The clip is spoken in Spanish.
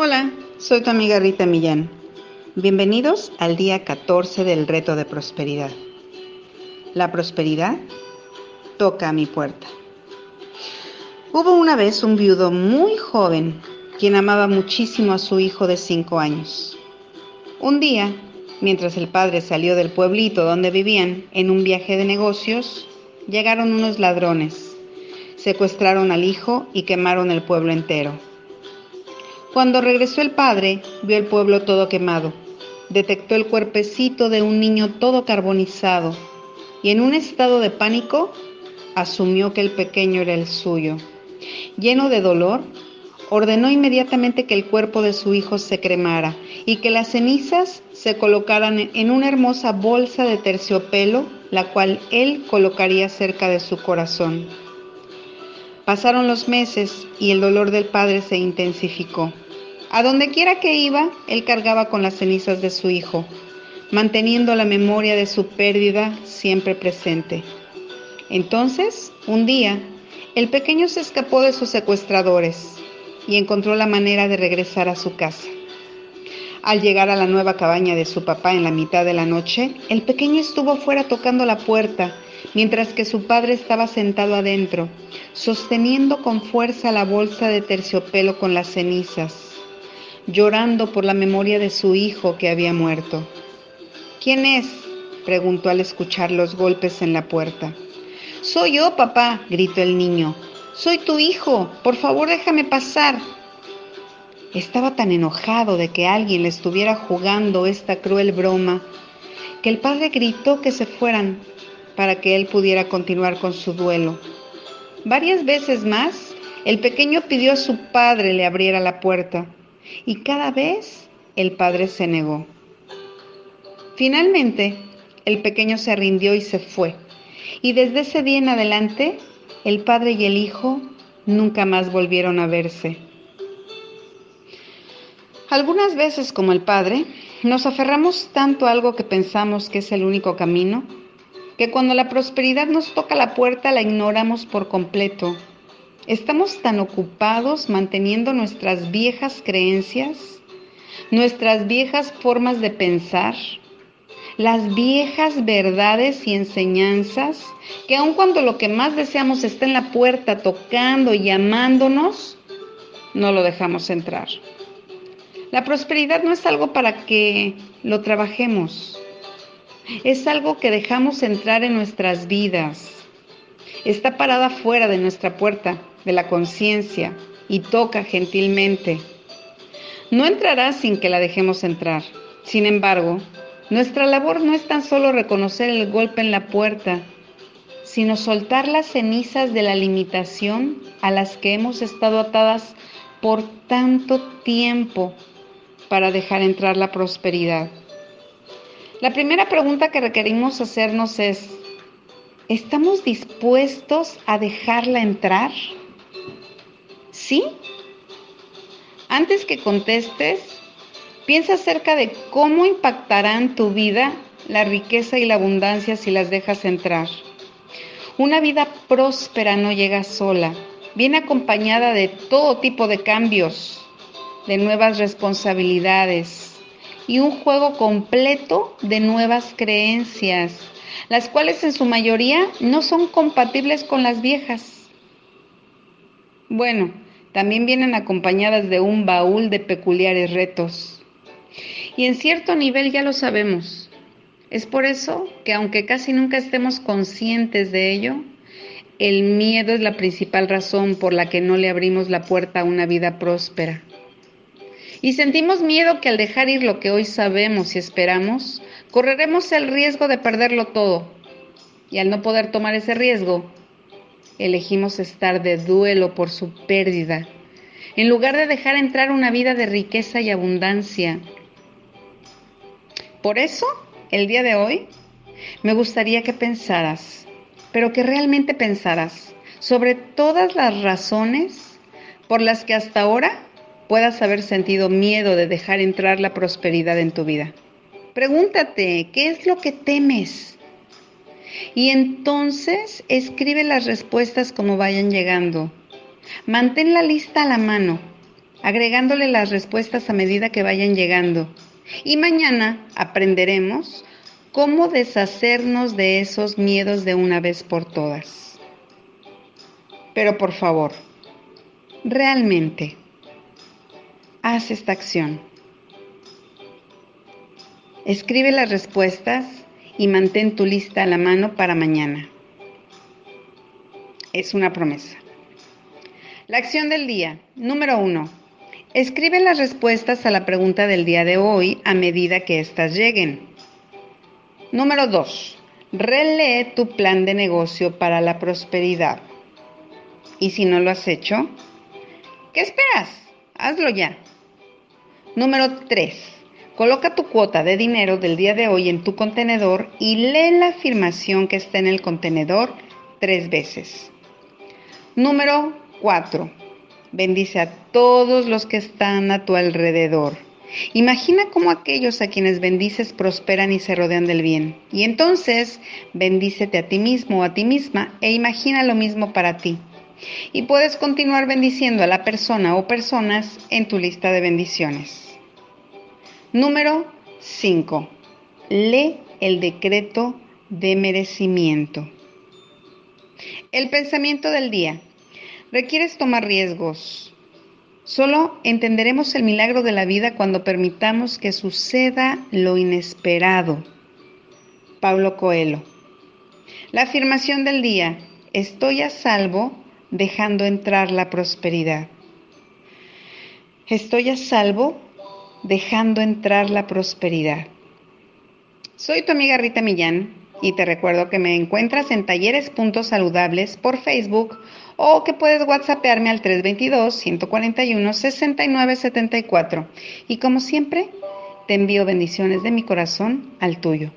Hola, soy tu amiga Rita Millán. Bienvenidos al día 14 del reto de prosperidad. La prosperidad toca a mi puerta. Hubo una vez un viudo muy joven quien amaba muchísimo a su hijo de cinco años. Un día, mientras el padre salió del pueblito donde vivían en un viaje de negocios, llegaron unos ladrones, secuestraron al hijo y quemaron el pueblo entero. Cuando regresó el padre, vio el pueblo todo quemado, detectó el cuerpecito de un niño todo carbonizado y en un estado de pánico asumió que el pequeño era el suyo. Lleno de dolor, ordenó inmediatamente que el cuerpo de su hijo se cremara y que las cenizas se colocaran en una hermosa bolsa de terciopelo, la cual él colocaría cerca de su corazón. Pasaron los meses y el dolor del padre se intensificó. A donde quiera que iba, él cargaba con las cenizas de su hijo, manteniendo la memoria de su pérdida siempre presente. Entonces, un día, el pequeño se escapó de sus secuestradores y encontró la manera de regresar a su casa. Al llegar a la nueva cabaña de su papá en la mitad de la noche, el pequeño estuvo fuera tocando la puerta, mientras que su padre estaba sentado adentro, sosteniendo con fuerza la bolsa de terciopelo con las cenizas, llorando por la memoria de su hijo que había muerto. ¿Quién es? preguntó al escuchar los golpes en la puerta. Soy yo, papá, gritó el niño. Soy tu hijo, por favor déjame pasar. Estaba tan enojado de que alguien le estuviera jugando esta cruel broma que el padre gritó que se fueran para que él pudiera continuar con su duelo. Varias veces más, el pequeño pidió a su padre le abriera la puerta y cada vez el padre se negó. Finalmente, el pequeño se rindió y se fue. Y desde ese día en adelante, el padre y el hijo nunca más volvieron a verse. Algunas veces, como el padre, nos aferramos tanto a algo que pensamos que es el único camino, que cuando la prosperidad nos toca la puerta la ignoramos por completo. Estamos tan ocupados manteniendo nuestras viejas creencias, nuestras viejas formas de pensar, las viejas verdades y enseñanzas que aun cuando lo que más deseamos está en la puerta tocando y llamándonos, no lo dejamos entrar. La prosperidad no es algo para que lo trabajemos, es algo que dejamos entrar en nuestras vidas. Está parada fuera de nuestra puerta, de la conciencia, y toca gentilmente. No entrará sin que la dejemos entrar. Sin embargo, nuestra labor no es tan solo reconocer el golpe en la puerta, sino soltar las cenizas de la limitación a las que hemos estado atadas por tanto tiempo para dejar entrar la prosperidad. La primera pregunta que requerimos hacernos es, ¿estamos dispuestos a dejarla entrar? ¿Sí? Antes que contestes, Piensa acerca de cómo impactarán tu vida la riqueza y la abundancia si las dejas entrar. Una vida próspera no llega sola, viene acompañada de todo tipo de cambios, de nuevas responsabilidades y un juego completo de nuevas creencias, las cuales en su mayoría no son compatibles con las viejas. Bueno, también vienen acompañadas de un baúl de peculiares retos y en cierto nivel ya lo sabemos. Es por eso que aunque casi nunca estemos conscientes de ello, el miedo es la principal razón por la que no le abrimos la puerta a una vida próspera. Y sentimos miedo que al dejar ir lo que hoy sabemos y esperamos, correremos el riesgo de perderlo todo. Y al no poder tomar ese riesgo, elegimos estar de duelo por su pérdida, en lugar de dejar entrar una vida de riqueza y abundancia por eso, el día de hoy, me gustaría que pensaras, pero que realmente pensaras sobre todas las razones por las que hasta ahora puedas haber sentido miedo de dejar entrar la prosperidad en tu vida. Pregúntate, ¿qué es lo que temes? Y entonces escribe las respuestas como vayan llegando. Mantén la lista a la mano agregándole las respuestas a medida que vayan llegando. Y mañana aprenderemos cómo deshacernos de esos miedos de una vez por todas. Pero por favor, realmente, haz esta acción. Escribe las respuestas y mantén tu lista a la mano para mañana. Es una promesa. La acción del día. Número uno. Escribe las respuestas a la pregunta del día de hoy a medida que éstas lleguen. Número 2. Relee tu plan de negocio para la prosperidad. Y si no lo has hecho, ¿qué esperas? Hazlo ya. Número 3. Coloca tu cuota de dinero del día de hoy en tu contenedor y lee la afirmación que está en el contenedor tres veces. Número 4 bendice a todos los que están a tu alrededor. Imagina cómo aquellos a quienes bendices prosperan y se rodean del bien. Y entonces bendícete a ti mismo o a ti misma e imagina lo mismo para ti. Y puedes continuar bendiciendo a la persona o personas en tu lista de bendiciones. Número 5. Lee el decreto de merecimiento. El pensamiento del día requieres tomar riesgos. Solo entenderemos el milagro de la vida cuando permitamos que suceda lo inesperado. Pablo Coelho. La afirmación del día, estoy a salvo dejando entrar la prosperidad. Estoy a salvo dejando entrar la prosperidad. Soy tu amiga Rita Millán y te recuerdo que me encuentras en talleres.saludables por Facebook o que puedes whatsappearme al 322-141-6974. Y como siempre, te envío bendiciones de mi corazón al tuyo.